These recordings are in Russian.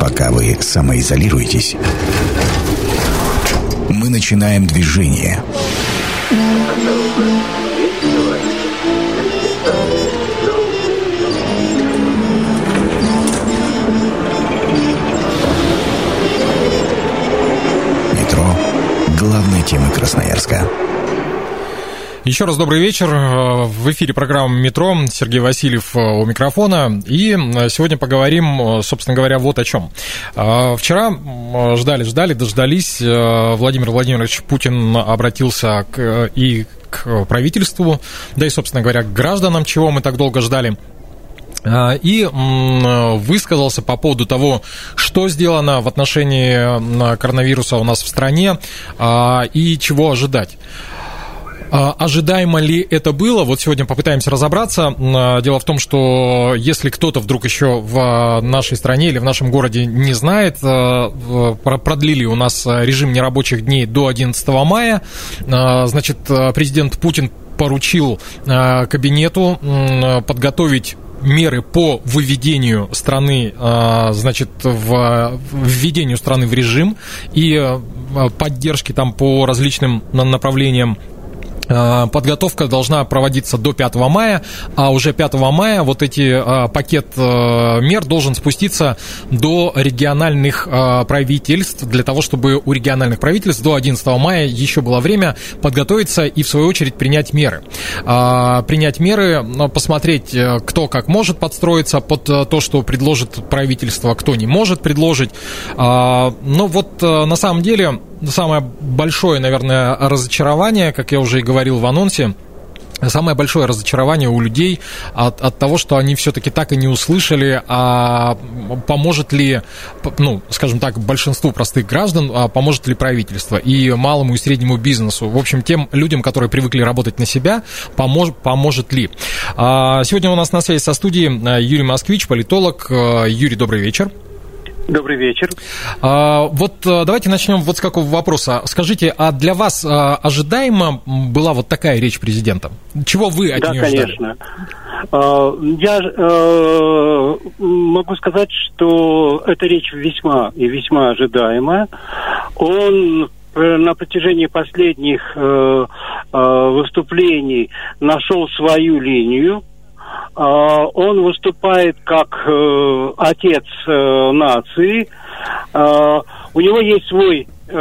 Пока вы самоизолируетесь, мы начинаем движение. Метро – главная тема Красноярска. Еще раз добрый вечер. В эфире программа «Метро». Сергей Васильев э, у микрофона. И э, сегодня поговорим, э, собственно говоря, вот о чем. Вчера ждали, ждали, дождались. Владимир Владимирович Путин обратился к, и к правительству, да и, собственно говоря, к гражданам, чего мы так долго ждали и высказался по поводу того, что сделано в отношении коронавируса у нас в стране и чего ожидать. А, ожидаемо ли это было? Вот сегодня попытаемся разобраться. А, дело в том, что если кто-то вдруг еще в нашей стране или в нашем городе не знает, а, продлили у нас режим нерабочих дней до 11 мая. Значит, президент Путин поручил кабинету подготовить меры по выведению страны, значит, в введению страны в режим и поддержки там по различным направлениям подготовка должна проводиться до 5 мая, а уже 5 мая вот эти э, пакет э, мер должен спуститься до региональных правительств, для того, чтобы у региональных правительств до 11 мая еще было время подготовиться и, в свою очередь, принять меры. Принять меры, посмотреть, кто как может подстроиться под то, что предложит правительство, кто не может предложить. Но вот на самом деле самое большое, наверное, разочарование, как я уже и говорил в анонсе, Самое большое разочарование у людей от, от того, что они все-таки так и не услышали, а поможет ли, ну, скажем так, большинству простых граждан, а поможет ли правительство и малому и среднему бизнесу, в общем, тем людям, которые привыкли работать на себя, помож, поможет ли. А, сегодня у нас на связи со студией Юрий Москвич, политолог. Юрий, добрый вечер. Добрый вечер. А, вот а, давайте начнем вот с какого вопроса. Скажите, а для вас а, ожидаемо была вот такая речь президента? Чего вы от да, нее конечно. А, я э, могу сказать, что эта речь весьма и весьма ожидаемая. Он на протяжении последних э, э, выступлений нашел свою линию, он выступает как э, отец э, нации. А, у него есть свой э,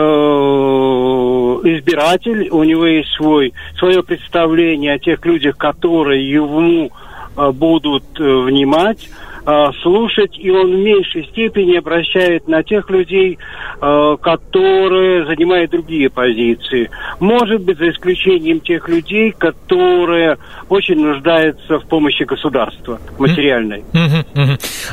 избиратель, у него есть свой, свое представление о тех людях, которые ему будут внимать. Э, слушать, и он в меньшей степени обращает на тех людей, э, которые занимают другие позиции. Может быть, за исключением тех людей, которые очень нуждаются в помощи государства материальной.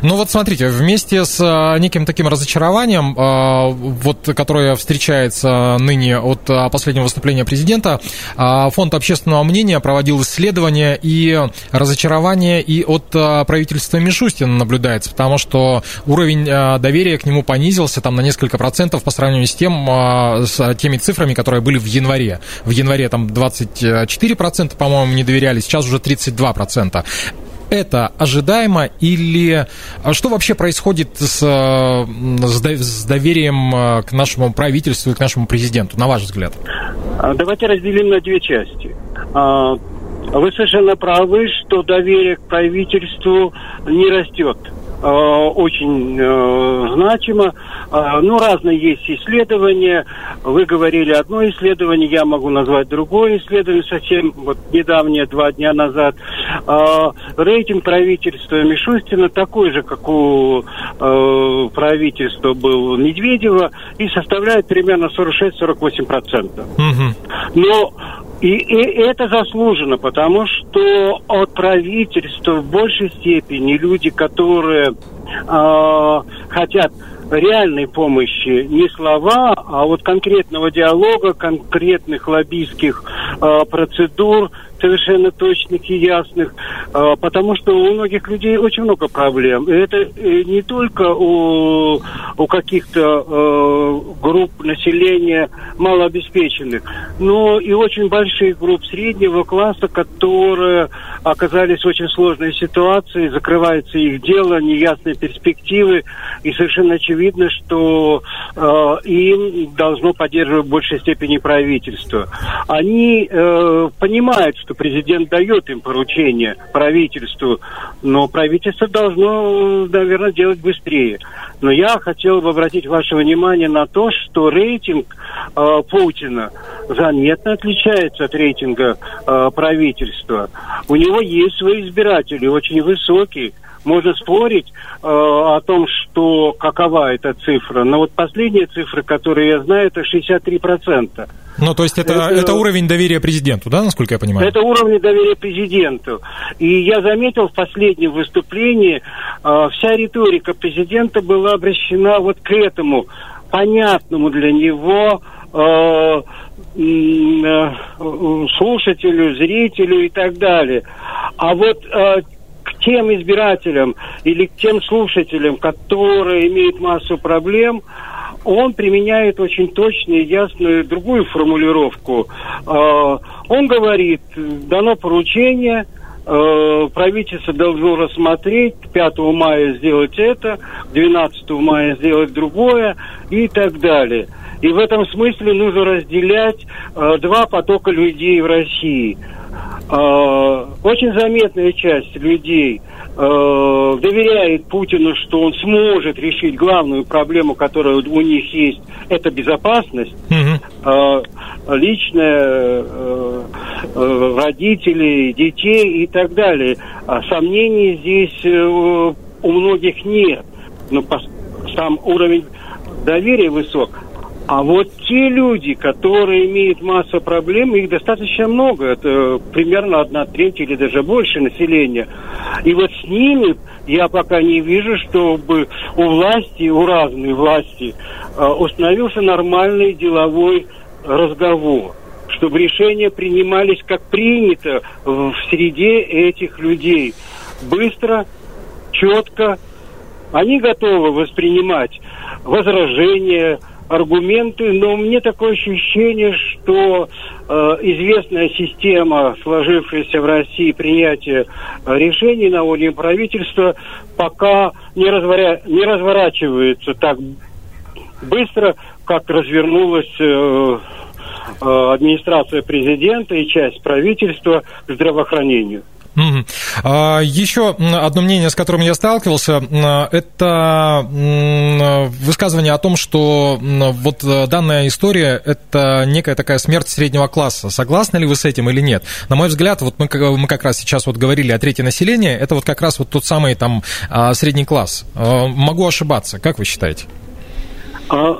Ну вот смотрите, вместе с э, неким таким разочарованием, вот, которое встречается ныне от последнего выступления президента, Фонд общественного мнения проводил исследование и разочарование и от правительства Мишустина естественно, наблюдается, потому что уровень э, доверия к нему понизился там на несколько процентов по сравнению с тем, э, с теми цифрами, которые были в январе. В январе там 24 процента, по-моему, не доверяли, сейчас уже 32 процента это ожидаемо или а что вообще происходит с, с доверием к нашему правительству и к нашему президенту, на ваш взгляд? А, давайте разделим на две части. Вы совершенно правы, что доверие к правительству не растет э, очень э, значимо. Э, ну, разные есть исследования. Вы говорили одно исследование, я могу назвать другое исследование, совсем вот недавнее, два дня назад. Э, рейтинг правительства Мишустина такой же, как у э, правительства был Медведева, и составляет примерно 46-48%. Угу. Но и, и это заслуженно, потому что от правительства в большей степени люди, которые э, хотят реальной помощи, не слова, а вот конкретного диалога, конкретных лоббистских э, процедур, совершенно точных и ясных, а, потому что у многих людей очень много проблем. И это э, не только у, у каких-то э, групп населения малообеспеченных, но и очень больших групп среднего класса, которые оказались в очень сложной ситуации, закрывается их дело, неясные перспективы, и совершенно очевидно, что э, им должно поддерживать в большей степени правительство. Они э, понимают, что президент дает им поручение правительству, но правительство должно, наверное, делать быстрее. Но я хотел бы обратить ваше внимание на то, что рейтинг э, Путина заметно отличается от рейтинга э, правительства. У него есть свои избиратели, очень высокие. Можно спорить э, о том, что какова эта цифра, но вот последняя цифра, которую я знаю, это 63%. Ну, то есть это, это, это уровень доверия президенту, да, насколько я понимаю? Это уровень доверия президенту. И я заметил в последнем выступлении, э, вся риторика президента была обращена вот к этому понятному для него э, э, слушателю, зрителю и так далее. А вот э, тем избирателям или к тем слушателям, которые имеют массу проблем, он применяет очень точную и ясную другую формулировку. Э, он говорит, дано поручение, правительство должно рассмотреть, 5 мая сделать это, 12 мая сделать другое и так далее. И в этом смысле нужно разделять э, два потока людей в России. Э, очень заметная часть людей э, доверяет Путину, что он сможет решить главную проблему, которая у них есть, это безопасность. Э, личная, э, э, родителей, детей и так далее. А сомнений здесь э, у многих нет. Но по, сам уровень доверия высок. А вот те люди, которые имеют массу проблем, их достаточно много. Это примерно одна треть или даже больше населения. И вот с ними я пока не вижу, чтобы у власти, у разной власти э, установился нормальный деловой разговор чтобы решения принимались как принято в среде этих людей. Быстро, четко. Они готовы воспринимать возражения, аргументы, но мне такое ощущение, что э, известная система, сложившаяся в России принятия э, решений на уровне правительства, пока не, разворя... не разворачивается так быстро, как развернулась э, э, администрация президента и часть правительства к здравоохранению. А, еще одно мнение, с которым я сталкивался, это высказывание о том, что вот данная история – это некая такая смерть среднего класса. Согласны ли вы с этим или нет? На мой взгляд, вот мы, мы как раз сейчас вот говорили о третьем населении, это вот как раз вот тот самый там а, средний класс. А, могу ошибаться, как вы считаете? А, э,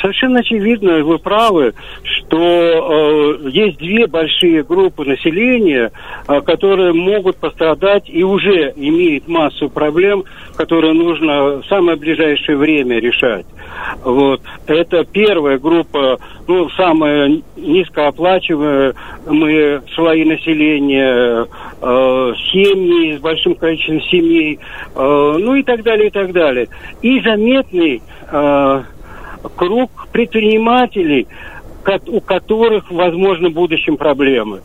совершенно очевидно, вы правы, что э, есть две большие группы населения, э, которые могут пострадать и уже имеют массу проблем, которые нужно в самое ближайшее время решать. Вот. Это первая группа, ну, самая низкооплачиваемая слои населения, э, семьи с большим количеством семей, э, ну и так далее, и так далее. И заметный э, круг предпринимателей, у которых, возможно, в будущем проблемы.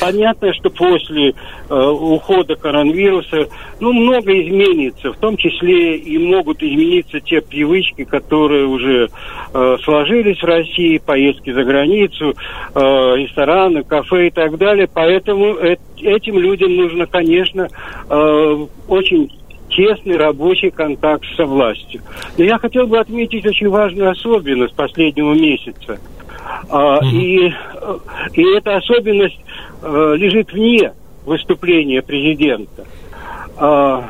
Понятно, что после э, ухода коронавируса, ну, много изменится, в том числе и могут измениться те привычки, которые уже э, сложились в России, поездки за границу, э, рестораны, кафе и так далее. Поэтому э, этим людям нужно, конечно, э, очень тесный рабочий контакт со властью. Но я хотел бы отметить очень важную особенность последнего месяца. А, и, и эта особенность а, лежит вне выступления президента. А,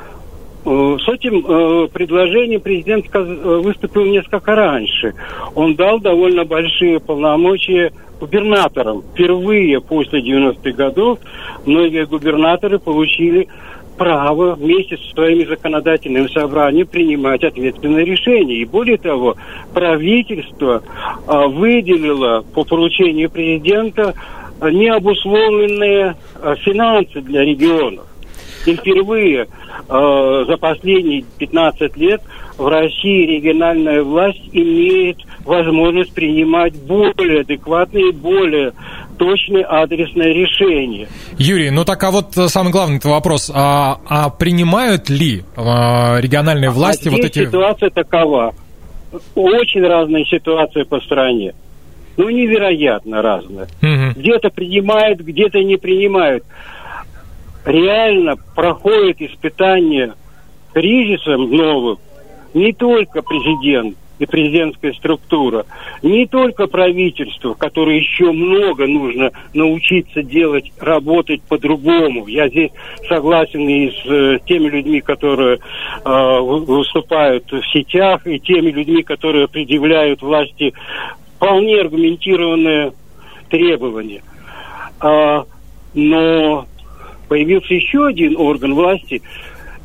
э, с этим э, предложением президент выступил несколько раньше. Он дал довольно большие полномочия губернаторам. Впервые после 90-х годов многие губернаторы получили право вместе со своими законодательными собраниями принимать ответственные решения. И более того, правительство а, выделило по поручению президента не обусловленные э, финансы для регионов. И впервые э, за последние 15 лет в России региональная власть имеет возможность принимать более адекватные, более точные адресные решения. Юрий, ну так а вот самый главный вопрос. А, а принимают ли а, региональные власти а вот эти... ситуация такова. Очень разные ситуации по стране. Ну, невероятно разные. Угу. Где-то принимают, где-то не принимают реально проходит испытание кризисом новым не только президент и президентская структура, не только правительство, которое еще много нужно научиться делать, работать по-другому. Я здесь согласен и с э, теми людьми, которые э, выступают в сетях, и теми людьми, которые предъявляют власти вполне аргументированные требования. А, но появился еще один орган власти,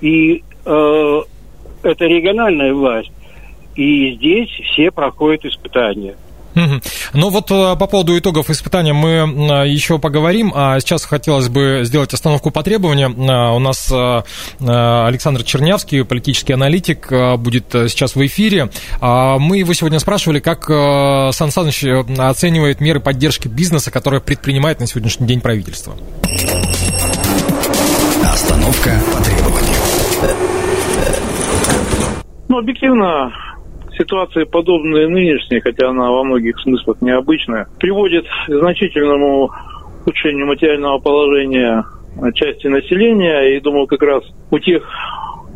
и э, это региональная власть. И здесь все проходят испытания. Ну вот э, по поводу итогов испытания мы э, еще поговорим, а сейчас хотелось бы сделать остановку по требованиям. Э, у нас Александр Чернявский, политический аналитик, будет сейчас в эфире. А мы его сегодня спрашивали, как Сан Саныч оценивает меры поддержки бизнеса, которые предпринимает на сегодняшний день правительство. Остановка по требованию. Ну, объективно, ситуация подобная нынешней, хотя она во многих смыслах необычная, приводит к значительному ухудшению материального положения части населения. И думаю, как раз у тех,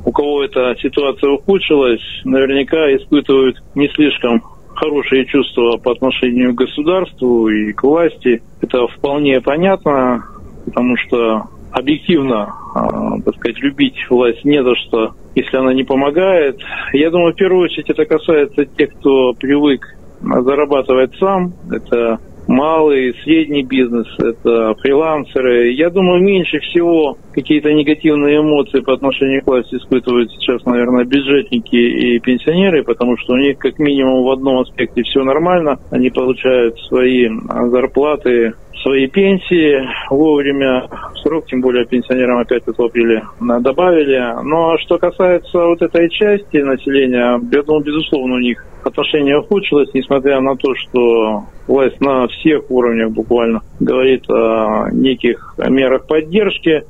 у кого эта ситуация ухудшилась, наверняка испытывают не слишком хорошие чувства по отношению к государству и к власти. Это вполне понятно, потому что объективно, э, так сказать, любить власть не за что, если она не помогает. Я думаю, в первую очередь это касается тех, кто привык зарабатывать сам. Это малый, средний бизнес, это фрилансеры. Я думаю, меньше всего какие-то негативные эмоции по отношению к власти испытывают сейчас, наверное, бюджетники и пенсионеры, потому что у них как минимум в одном аспекте все нормально. Они получают свои зарплаты свои пенсии вовремя, в срок, тем более пенсионерам опять это апреле добавили. Но что касается вот этой части населения, я думаю, безусловно, у них отношение ухудшилось, несмотря на то, что власть на всех уровнях буквально говорит о неких мерах поддержки.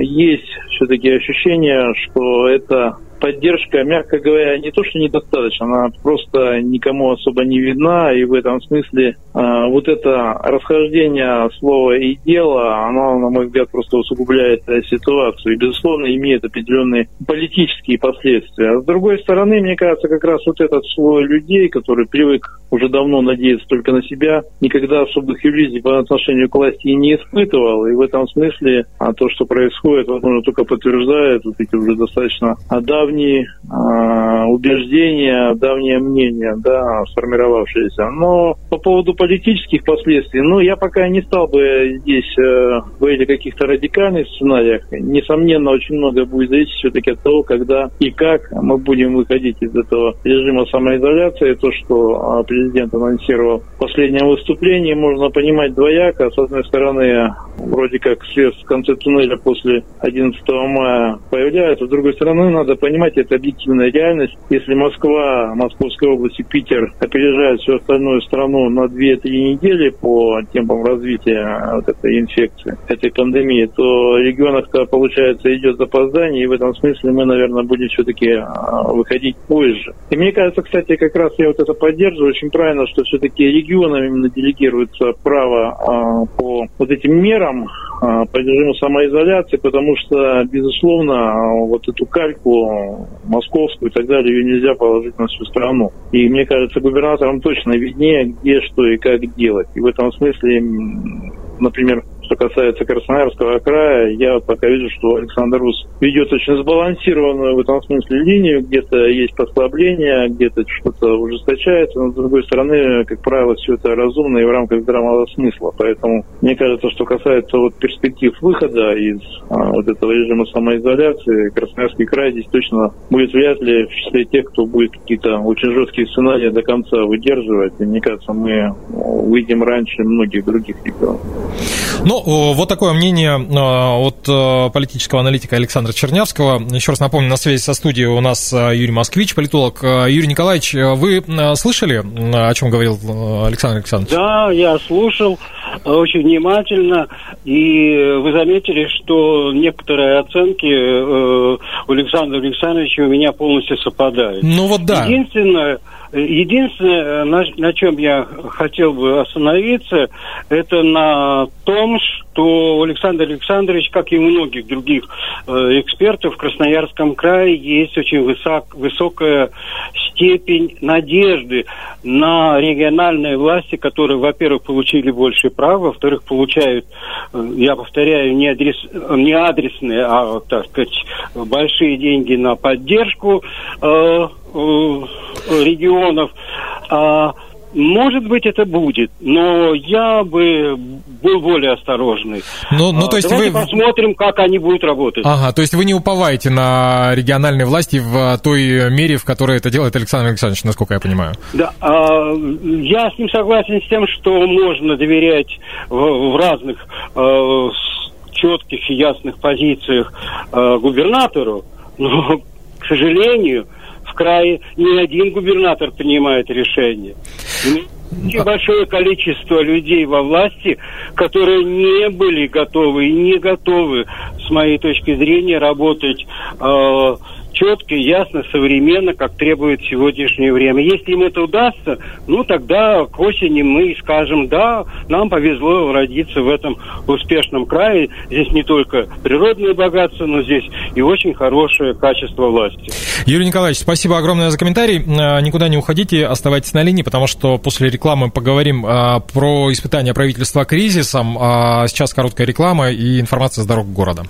Есть все-таки ощущение, что это поддержка, мягко говоря, не то, что недостаточно, она просто никому особо не видна, и в этом смысле э, вот это расхождение слова и дела, оно, на мой взгляд, просто усугубляет э, ситуацию и, безусловно, имеет определенные политические последствия. А с другой стороны, мне кажется, как раз вот этот слой людей, который привык уже давно надеяться только на себя, никогда особых иллюзий по отношению к власти не испытывал, и в этом смысле а то, что происходит, возможно, только подтверждает вот эти уже достаточно давние давние э, убеждения, давнее мнение, да, сформировавшееся. Но по поводу политических последствий, ну, я пока не стал бы здесь э, говорить о каких-то радикальных сценариях. Несомненно, очень многое будет зависеть все-таки от того, когда и как мы будем выходить из этого режима самоизоляции. То, что президент анонсировал в последнем выступлении, можно понимать двояко. С одной стороны, вроде как свет в конце туннеля после 11 мая появляется. С другой стороны, надо понимать, понимаете, это объективная реальность. Если Москва, Московская область и Питер опережают всю остальную страну на 2-3 недели по темпам развития вот этой инфекции, этой пандемии, то регионах-то, получается, идет запоздание, и в этом смысле мы, наверное, будем все-таки а, выходить позже. И мне кажется, кстати, как раз я вот это поддерживаю, очень правильно, что все-таки регионам именно делегируется право а, по вот этим мерам, по режиму самоизоляции, потому что, безусловно, вот эту кальку московскую и так далее, ее нельзя положить на всю страну. И мне кажется, губернаторам точно виднее, где, что и как делать. И в этом смысле, например, Что касается Красноярского края, я пока вижу, что Александр Рус ведет очень сбалансированную в этом смысле линию. Где-то есть послабление, где-то что-то ужесточается, но с другой стороны, как правило, все это разумно и в рамках здравого смысла. Поэтому мне кажется, что касается вот перспектив выхода из а, вот этого режима самоизоляции, Красноярский край здесь точно будет вряд ли в числе тех, кто будет какие-то очень жесткие сценарии до конца выдерживать. И мне кажется, мы выйдем раньше многих других регионов. Ну, вот такое мнение а, от а, политического аналитика Александра Чернявского. Еще раз напомню, на связи со студией у нас а, Юрий Москвич, политолог. Юрий Николаевич, вы слышали, о чем говорил Александр Александрович? Да, я слушал очень внимательно, и вы заметили, что некоторые оценки э, у Александра Александровича у меня полностью совпадают. Ну вот да. Единственное, Единственное, на, на чем я хотел бы остановиться, это на том, что Александр Александрович, как и у многих других э, экспертов в Красноярском крае, есть очень высок, высокая степень надежды на региональные власти, которые, во-первых, получили больше прав, во-вторых, получают, э, я повторяю, не, адрес, не адресные, а, так сказать, большие деньги на поддержку э, Э, регионов. А, может быть, это будет, но я бы был более осторожный. Ну, ну то есть Давайте вы... посмотрим, как они будут работать. Ага, то есть вы не уповаете на региональные власти в той мере, в которой это делает Александр Александрович, насколько я понимаю? Да, а, я с ним согласен с тем, что можно доверять в, в разных а, четких и ясных позициях а, губернатору, но, к сожалению, в крае ни один губернатор принимает решение. Очень большое количество людей во власти, которые не были готовы и не готовы, с моей точки зрения, работать э, четко, ясно, современно, как требует сегодняшнее время. Если им это удастся, ну тогда к осени мы скажем, да, нам повезло родиться в этом успешном крае. Здесь не только природные богатства, но здесь и очень хорошее качество власти. Юрий Николаевич, спасибо огромное за комментарий. А, никуда не уходите, оставайтесь на линии, потому что после рекламы поговорим а, про испытания правительства кризисом. А сейчас короткая реклама и информация с дорог города.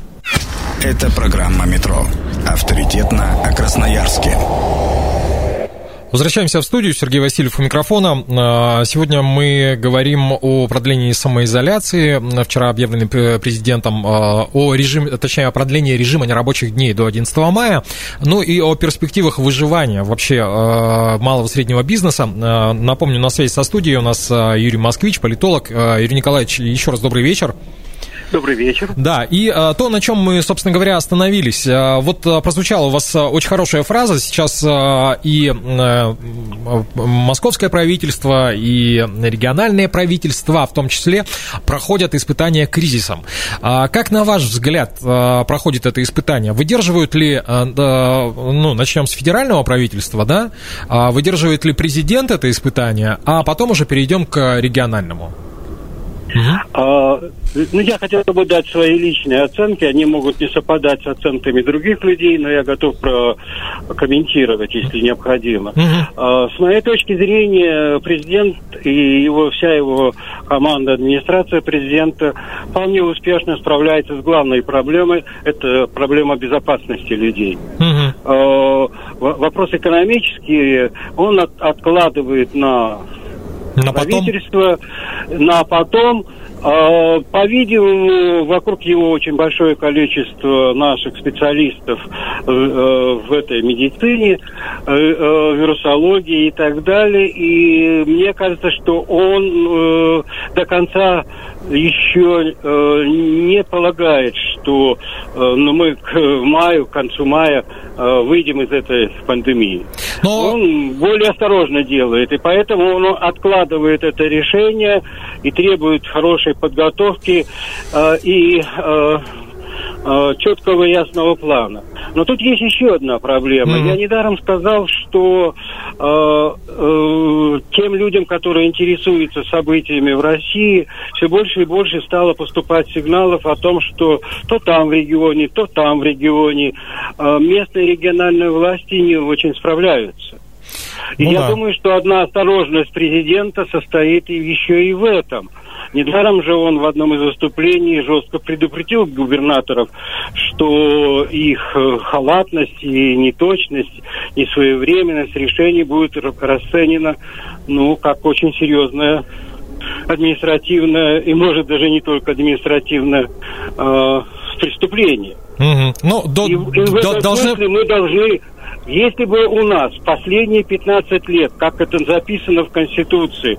Это программа «Метро». Авторитетно о Красноярске. Возвращаемся в студию. Сергей Васильев у микрофона. А, сегодня мы говорим о продлении самоизоляции. Вчера объявленный президентом а, о режиме, точнее, о продлении режима нерабочих дней до 11 мая. Ну и о перспективах выживания вообще а, малого и среднего бизнеса. Напомню, на связи со студией у нас Юрий Москвич, политолог. Юрий Николаевич, еще раз добрый вечер. Добрый вечер. Да, и а, то, на чем мы, собственно говоря, остановились. А, вот а, прозвучала у вас очень хорошая фраза. Сейчас и московское правительство, и региональные правительства, в том числе, проходят испытания кризисом. Как, на ваш взгляд, проходит это испытание? Выдерживают ли, ну, начнем с федерального правительства, да? А, выдерживает ли президент это испытание, а потом уже перейдем к региональному? А, ну, я хотел бы дать свои личные оценки. Они могут не совпадать с оценками других людей, но я готов комментировать, если необходимо. А, с моей точки зрения, президент и его, вся его команда, администрация президента вполне успешно справляется с главной проблемой. Это проблема безопасности людей. А, вопрос экономический он от, откладывает на правительство, потом? на потом. А, по-видимому, вокруг его очень большое количество наших специалистов э, в этой медицине, э, э, вирусологии и так далее. И мне кажется, что он до конца еще не полагает, что ну, мы к маю, к концу мая выйдем из этой пандемии. Но... Он более осторожно делает, и поэтому он откладывает это решение и требует хорошей подготовки э, и э, э, четкого ясного плана. Но тут есть еще одна проблема. Mm-hmm. Я недаром сказал, что э, э, тем людям, которые интересуются событиями в России, все больше и больше стало поступать сигналов о том, что то там в регионе, то там в регионе э, местные региональные власти не очень справляются. И Ну я да. думаю, что одна осторожность президента состоит еще и в этом. Недаром же он в одном из выступлений жестко предупредил губернаторов, что их э, халатность и неточность, и своевременность решений будет расценена, ну, как очень серьезная административное и, может, даже не только административное э, преступление. Мгм. Ну, до- И, и в до- этом должны... смысле мы должны, если бы у нас последние 15 лет, как это записано в Конституции,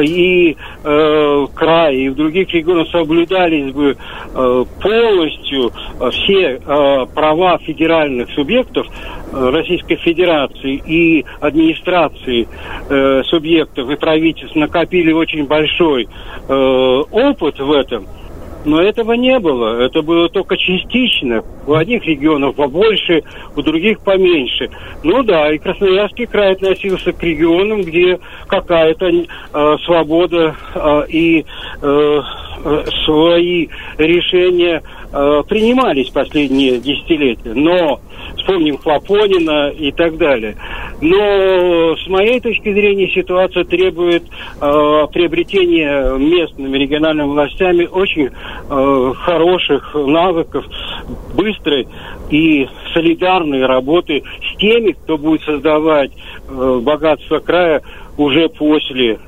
и э, край, и в других регионах соблюдались бы э, полностью э, все э, права федеральных субъектов э, Российской Федерации и администрации э, субъектов и правительств накопили очень большой э, опыт в этом, но этого не было. Это было только частично. У одних регионов побольше, у других поменьше. Ну да, и Красноярский край относился к регионам, где какая-то э, свобода э, и э, свои решения э, принимались последние десятилетия. Но вспомним Хлопонина и так далее. Но с моей точки зрения ситуация требует э, приобретения местными региональными властями очень э, хороших навыков, быстрой и солидарной работы с теми, кто будет создавать э, богатство края уже после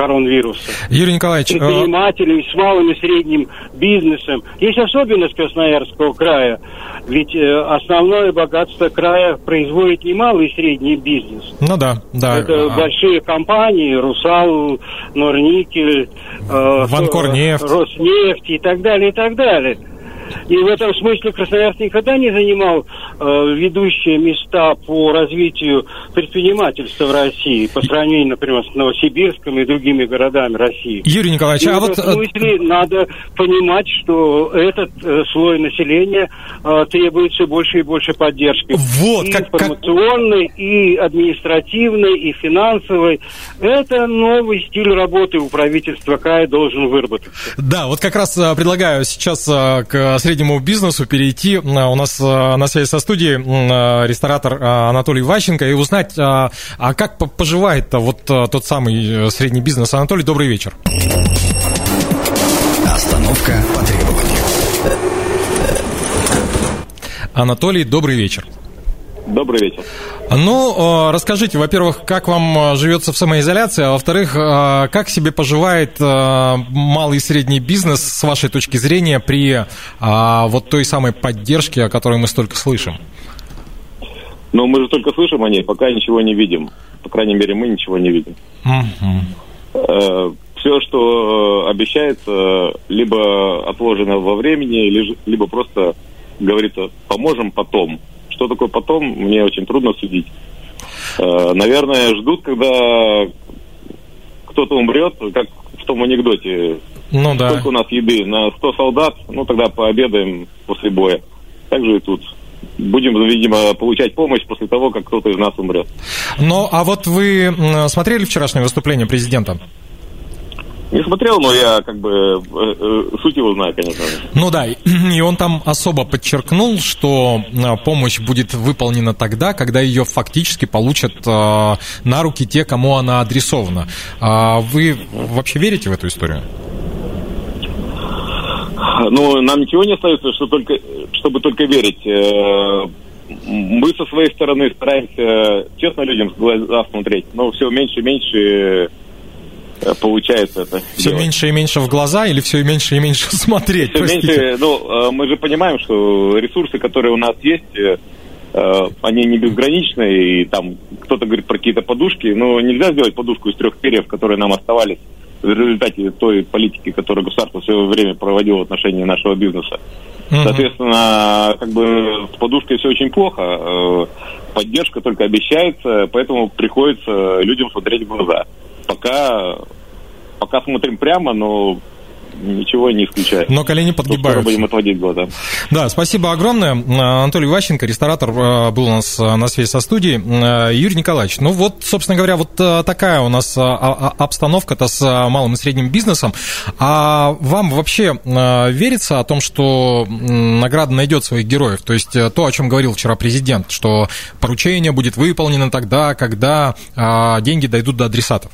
коронавируса Юрий Николаевич, э, предпринимателями, с малым и средним бизнесом. Есть особенность Красноярского края, ведь э, основное богатство края производит не малый и средний бизнес. ну да, да. Это А, большие компании, Русал, Норникель, э, Ванкорнефть. Роснефть и так далее, и так далее. И в этом смысле Красноярск никогда не занимал э, ведущие места по развитию предпринимательства в России, по сравнению, например, с Новосибирском и другими городами России. Юрий Николаевич, И а в вот... этом э, смысле надо понимать, что этот э, слой населения э, требует все больше и больше поддержки. Вот, и как- как- информационной, и административной, и финансовой. Это новый стиль работы у правительства края должен выработаться. Да, вот как раз э, предлагаю сейчас э, к среднему бизнесу перейти. Э, У нас э, на связи со студией э, ресторатор Анатолий Ващенко и узнать, а как по- поживает вот тот самый э, средний бизнес. Анатолий, добрый вечер. Остановка по требованию. Анатолий, добрый вечер. Добрый вечер. Ну, э, расскажите, во-первых, как вам э, живется в самоизоляции, а во-вторых, э, как себе поживает малый и средний бизнес с вашей точки зрения при вот той самой поддержке, о которой мы столько слышим? Но мы же только слышим о ней, пока ничего не видим. По крайней мере, мы ничего не видим. Мгм. Все, что обещается, либо отложено во времени, либо просто говорится, поможем потом. Что такое потом, мне очень трудно судить. Э, Наверное, ждут, когда кто-то умрет, как в том анекдоте. Ну да. Сколько у нас еды? На 100 солдат, ну тогда пообедаем после боя. Так же и тут. Будем, видимо, получать помощь после того, как кто-то из нас умрет. Ну, а вот вы смотрели вчерашнее выступление президента? Не смотрел, но я как бы э, э, суть его знаю, конечно. Ну да, и он там особо подчеркнул, что э, помощь будет выполнена тогда, когда ее фактически получат на руки те, кому она адресована. А Вы вообще верите в эту историю? Ну, нам ничего не остается, что только, чтобы только верить. Мы со своей стороны стараемся честно людям в глаза смотреть, но все меньше и меньше получается это. Все делать. меньше и меньше в глаза или все меньше и меньше смотреть? Простите. меньше, ну, э, мы же понимаем, что ресурсы, которые у нас есть, э, э, они не безграничны, и там кто-то говорит про какие-то подушки, но нельзя сделать подушку из трех перьев, которые нам оставались в результате той политики, которую государство в свое время проводило в отношении нашего бизнеса. Мгм. Соответственно, как бы с подушкой все очень плохо, э, поддержка только обещается, поэтому приходится людям смотреть в глаза. Пока, пока смотрим прямо, но ничего не исключаю. Но колени подгибаются. будем отводить глаза. Да, спасибо огромное. Анатолий Ващенко, ресторатор, э, был у нас э, на связи со студией. Э, Юрий Николаевич, ну вот, собственно говоря, вот такая у нас а, а, обстановка-то с малым и средним бизнесом. А вам вообще верится о том, что награда найдет своих героев? То есть то, о чем говорил вчера президент, что поручение будет выполнено тогда, когда а, деньги дойдут до адресатов?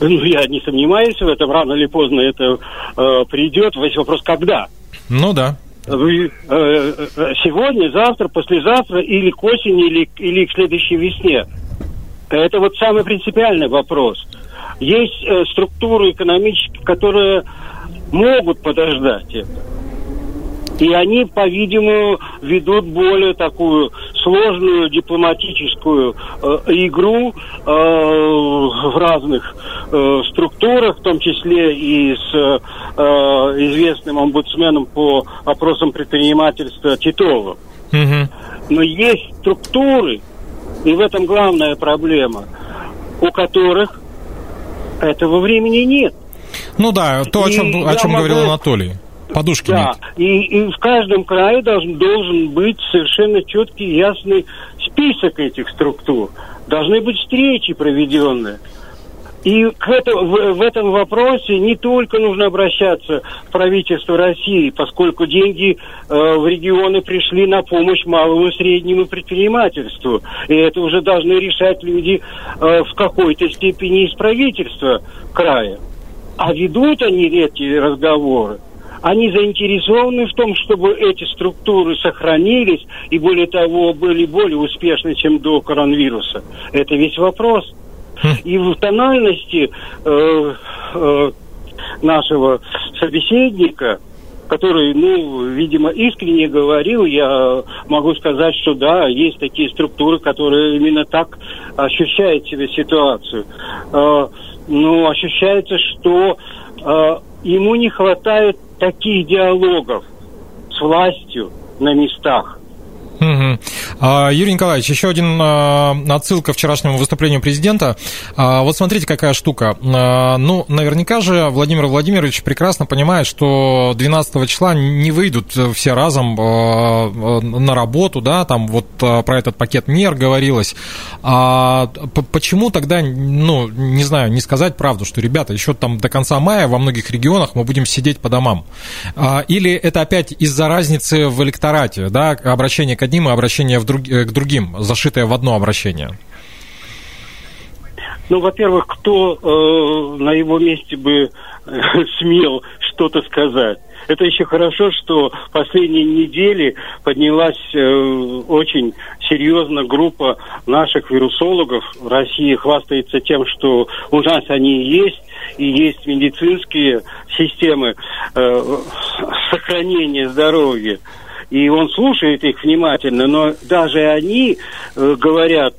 Ну, я не сомневаюсь в этом, рано или поздно это э, придет. Весь вопрос, когда? Ну да. Вы, э, э, сегодня, завтра, послезавтра, или к осени, или, или к следующей весне. Это вот самый принципиальный вопрос. Есть э, структуры экономические, которые могут подождать это. И они, по-видимому, ведут более такую сложную дипломатическую э, игру э, в разных э, структурах, в том числе и с э, известным омбудсменом по вопросам предпринимательства Титовым. Угу. Но есть структуры, и в этом главная проблема, у которых этого времени нет. Ну да, то, о чем, о чем могу... говорил Анатолий. Подушки да. нет. И, и в каждом крае должен, должен быть совершенно четкий, ясный список этих структур. Должны быть встречи проведенные. И к это, в, в этом вопросе не только нужно обращаться в правительство России, поскольку деньги э, в регионы пришли на помощь малому и среднему предпринимательству. И это уже должны решать люди э, в какой-то степени из правительства края. А ведут они эти разговоры они заинтересованы в том, чтобы эти структуры сохранились и, более того, были более успешны, чем до коронавируса. Это весь вопрос. Хм. И в тональности э, э, нашего собеседника, который, ну, видимо, искренне говорил, я могу сказать, что да, есть такие структуры, которые именно так ощущают себе ситуацию. Э, но ощущается, что э, ему не хватает таких диалогов с властью на местах. Угу. Юрий Николаевич, еще один а, отсылка к вчерашнему выступлению президента. А, вот смотрите, какая штука. Ну, наверняка же Владимир Владимирович прекрасно понимает, что 12 числа не выйдут все разом на работу, да, там вот про этот пакет мер говорилось. А почему тогда, ну, не знаю, не сказать правду, что, ребята, еще там до конца мая во многих регионах мы будем сидеть по домам? Или это опять из-за разницы в электорате, да, обращение к одним и обращение в друг, э, к другим, зашитое в одно обращение? Ну, во-первых, кто э, на его месте бы э, смел что-то сказать? Это еще хорошо, что последние недели поднялась э, очень серьезно группа наших вирусологов. В России хвастается тем, что у нас они есть, и есть медицинские системы э, сохранения здоровья и он слушает их внимательно, но даже они э, говорят,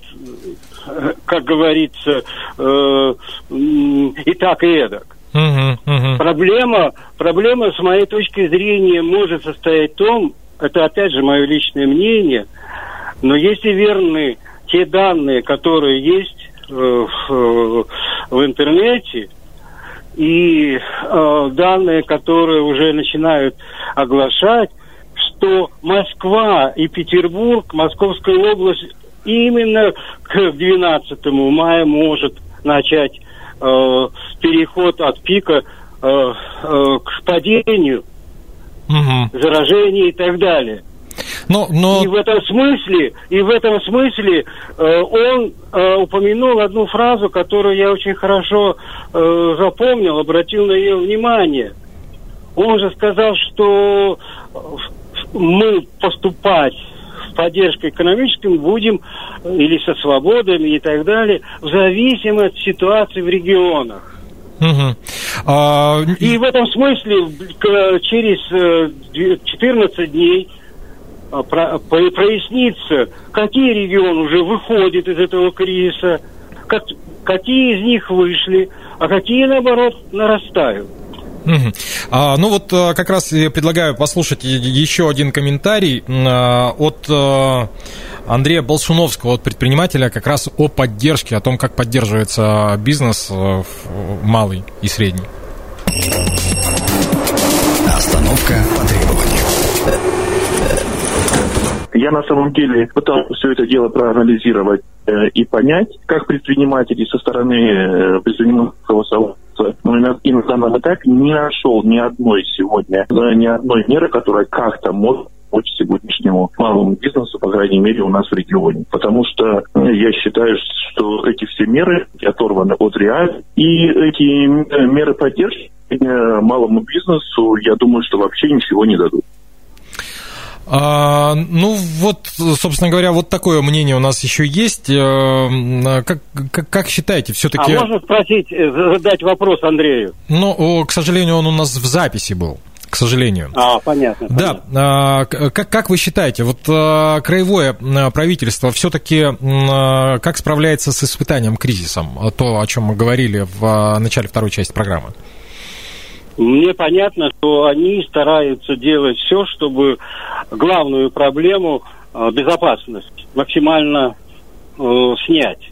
э, как говорится, э, и так, и эдак. Проблема, проблема, с моей точки зрения, может состоять в том, это опять же мое личное мнение, но если верны те данные, которые есть э, в, в интернете, и э, данные, которые уже начинают оглашать, что Москва и Петербург, Московская область именно к 12 мая может начать э, переход от пика э, э, к падению, угу. заражению и так далее. Но, но... И в этом смысле, и в этом смысле э, он э, упомянул одну фразу, которую я очень хорошо э, запомнил, обратил на ее внимание. Он же сказал, что мы поступать с поддержкой экономической будем или со свободами и так далее, в зависимости от ситуации в регионах. Угу. А... И в этом смысле через 14 э, дней а, прояснится, какие регионы уже выходят из этого кризиса, какие из них вышли, а какие, наоборот, нарастают. А, ну вот а, как раз предлагаю послушать еще один комментарий а, от а, Андрея Болшуновского, от предпринимателя, как раз о поддержке, о том, как поддерживается бизнес малый и средний. Остановка по. Я на самом деле пытался все это дело проанализировать э, и понять, как предприниматели со стороны э, предпринимательского сообщества, но и на данном этапе не нашел ни одной сегодня, ни одной меры, которая как-то может помочь сегодняшнему малому бизнесу, по крайней мере, у нас в регионе. Потому что э, я считаю, что эти все меры оторваны от реальности. И эти меры поддержки малому бизнесу, я думаю, что вообще ничего не дадут. А, ну, вот, собственно говоря, вот такое мнение у нас еще есть. Э, как, как, как считаете, все-таки... А можно спросить, задать вопрос Андрею? Ну, к сожалению, он у нас в записи был к сожалению. А, понятно. Да, понятно. А, как, как вы считаете, вот а, краевое а, правительство все-таки как справляется с испытанием кризисом, то, о чем мы говорили в начале второй части программы? Мне понятно, что они стараются делать все, чтобы главную проблему безопасность максимально э, снять.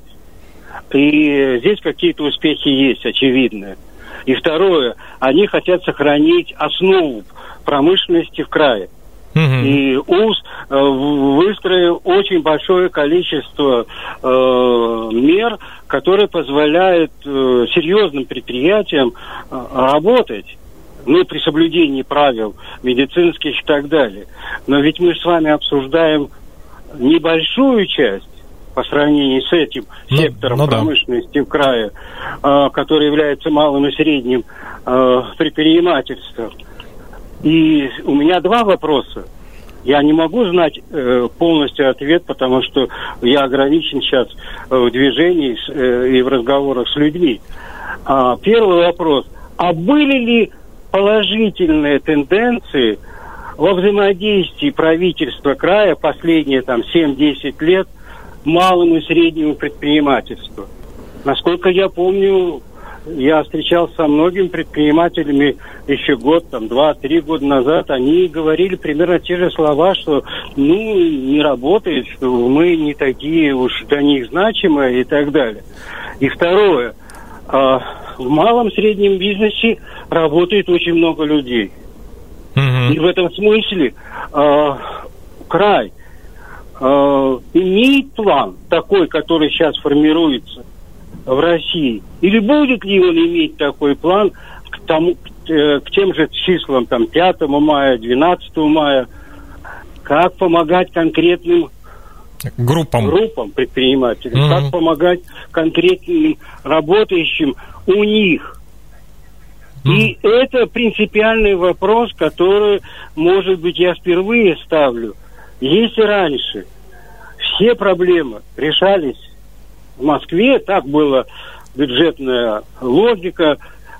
И здесь какие-то успехи есть, очевидные. И второе, они хотят сохранить основу промышленности в крае. Uh-huh. И УЗ э, выстроил очень большое количество э, мер, которые позволяют э, серьезным предприятиям э, работать ну, при соблюдении правил медицинских и так далее. Но ведь мы с вами обсуждаем небольшую часть по сравнению с этим ну, сектором ну, промышленности да. в крае, э, который является малым и средним э, предпринимательством. И у меня два вопроса. Я не могу знать э, полностью ответ, потому что я ограничен сейчас э, в движении с, э, и в разговорах с людьми. А, первый вопрос. А были ли положительные тенденции во взаимодействии правительства края последние там 7-10 лет – малому и среднему предпринимательству. Насколько я помню, я встречался со многими предпринимателями еще год, там, два-три года назад, они говорили примерно те же слова, что, ну, не работает, что мы не такие уж для них значимые и так далее. И второе, э, в малом среднем бизнесе работает очень много людей. Mm-hmm. И в этом смысле э, край – э, имеет план такой, который сейчас формируется в России? Или будет ли он иметь такой план к, тому, к, э, к тем же числам, там, 5 мая, 12 мая? Как помогать конкретным группам, группам предпринимателей? Mm-hmm. Как помогать конкретным работающим у них? И это принципиальный вопрос, который, может быть, я впервые ставлю. Если раньше все проблемы решались в Москве, так была бюджетная логика,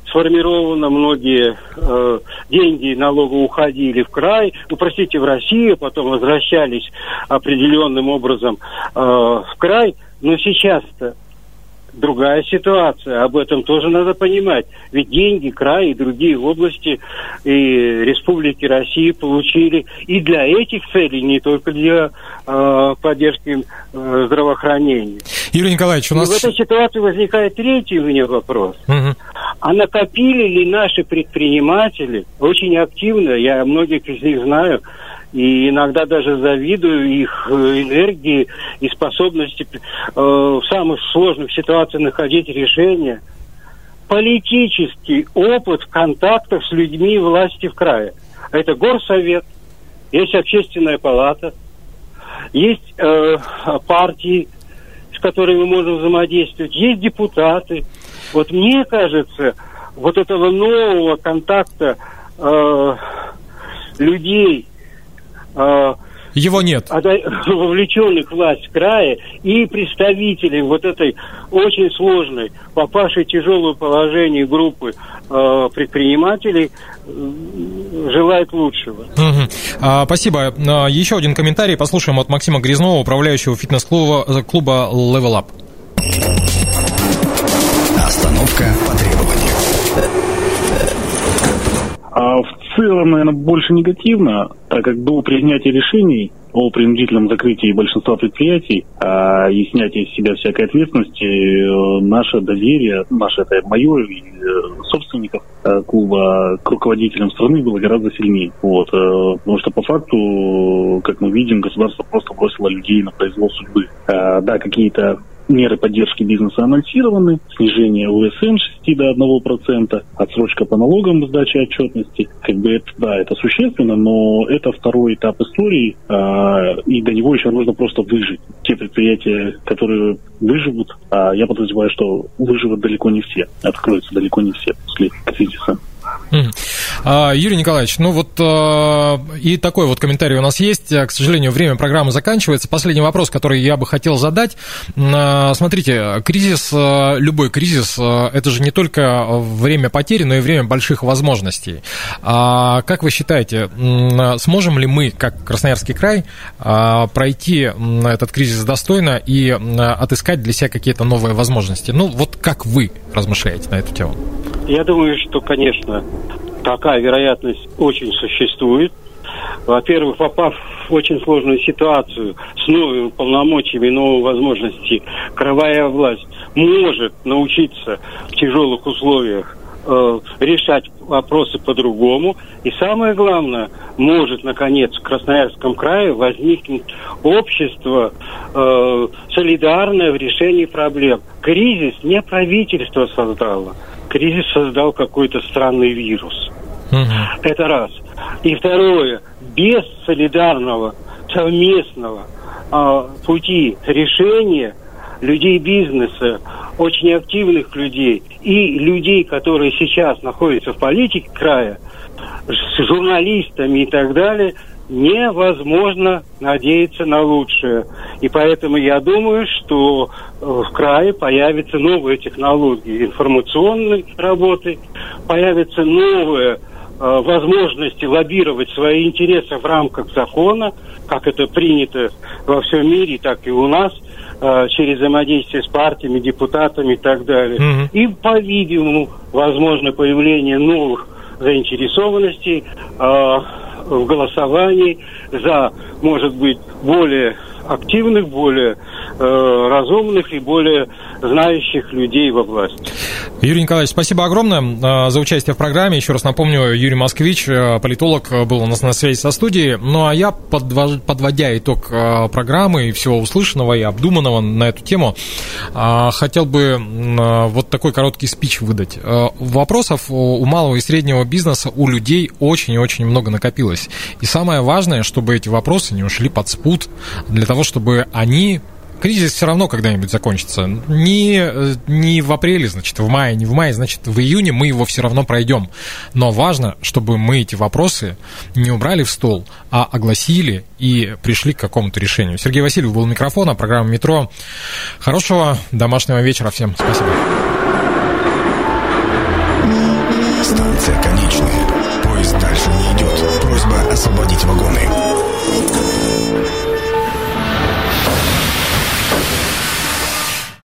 сформировано, многие э, деньги налога уходили в край, ну, простите, в Россию, потом возвращались определенным образом э, в край, но сейчас-то другая ситуация. Об этом тоже надо понимать. Ведь деньги край и другие области и республики России получили и для этих целей, не только для э, поддержки э, здравоохранения. Юрий Николаевич, у нас... И в этой ситуации возникает третий у меня вопрос. Угу. А накопили ли наши предприниматели очень активно, я многих из них знаю, и иногда даже завидую их э, энергии и способности э, в самых сложных ситуациях находить решения. Политический опыт в контактах с людьми власти в крае. Это горсовет, есть общественная палата, есть э, партии, с которыми мы можем взаимодействовать, есть депутаты. Вот мне кажется, вот этого нового контакта э, людей его нет. Вовлеченных власть края и представителей вот этой очень сложной, попавшей в тяжелое положение группы э, предпринимателей желает лучшего. Угу. А, спасибо. А, еще один комментарий послушаем от Максима Грязнова, управляющего фитнес-клуба клуба Level Up. Остановка по требованию. А в целом, наверное, больше негативно, так как до принятия решений о принудительном закрытии большинства предприятий а, и снятии с себя всякой ответственности, э, наше доверие, наше это мое и э, собственное родственников э, клуба к руководителям страны было гораздо сильнее. Вот, потому что по факту, как мы видим, государство просто бросило людей на произвол судьбы. Э, да, какие-то меры поддержки бизнеса анонсированы, снижение УСН 6 до 1%, отсрочка по налогам сдачи отчетности. Как бы это, да, это существенно, но это второй этап истории, э, и до него еще нужно просто выжить. Те предприятия, которые выживут, э, я подозреваю, что выживут далеко не все, откроются далеко не все после кризиса. А, Юрий Николаевич, ну вот а, и такой вот комментарий у нас есть. К сожалению, время программы заканчивается. Последний вопрос, который я бы хотел задать. А, смотрите, кризис, любой кризис, это же не только время потери, но и время больших возможностей. Как вы считаете, сможем ли мы, как Красноярский край, пройти этот кризис достойно и отыскать для себя какие-то новые возможности? Ну, вот как вы размышляете на эту тему? Я думаю, что, конечно, такая вероятность очень существует. Во-первых, попав в очень сложную ситуацию с новыми полномочиями, новыми возможностями, кровая власть может научиться в тяжелых условиях э, решать вопросы по-другому. И самое главное, может, наконец, в Красноярском крае возникнуть общество э, солидарное в решении проблем. Кризис не правительство создало кризис создал какой-то странный вирус. Угу. Это раз. И второе, без солидарного, совместного э, пути решения людей бизнеса, очень активных людей и людей, которые сейчас находятся в политике края, с журналистами и так далее – невозможно надеяться на лучшее. И поэтому я думаю, что э, в крае появятся новые технологии информационной работы, появятся новые э, возможности лоббировать свои интересы в рамках закона, как это принято во всем мире, так и у нас, э, через взаимодействие с партиями, депутатами и так далее. Mm-hmm. И, по-видимому, возможно появление новых заинтересованностей, э, в голосовании за, может быть, более активных, более э, разумных и более знающих людей во власти. Юрий Николаевич, спасибо огромное э, за участие в программе. Еще раз напомню, Юрий Москвич, э, политолог, был у нас на связи со студией. Ну а я, подводя итог э, программы и всего услышанного и обдуманного на эту тему, хотел бы вот такой короткий спич выдать. Вопросов у малого и среднего бизнеса у людей очень и очень много накопилось. И самое важное, чтобы эти вопросы не ушли под спут, для того, чтобы они кризис все равно когда-нибудь закончится. Не, не в апреле, значит, в мае, не в мае, значит, в июне мы его все равно пройдем. Но важно, чтобы мы эти вопросы не убрали в стол, а огласили и пришли к какому-то решению. Сергей Васильев был у микрофона, программа «Метро». Хорошего домашнего вечера всем. Спасибо. Станция конечная. Поезд дальше не идет. Просьба освободить вагоны.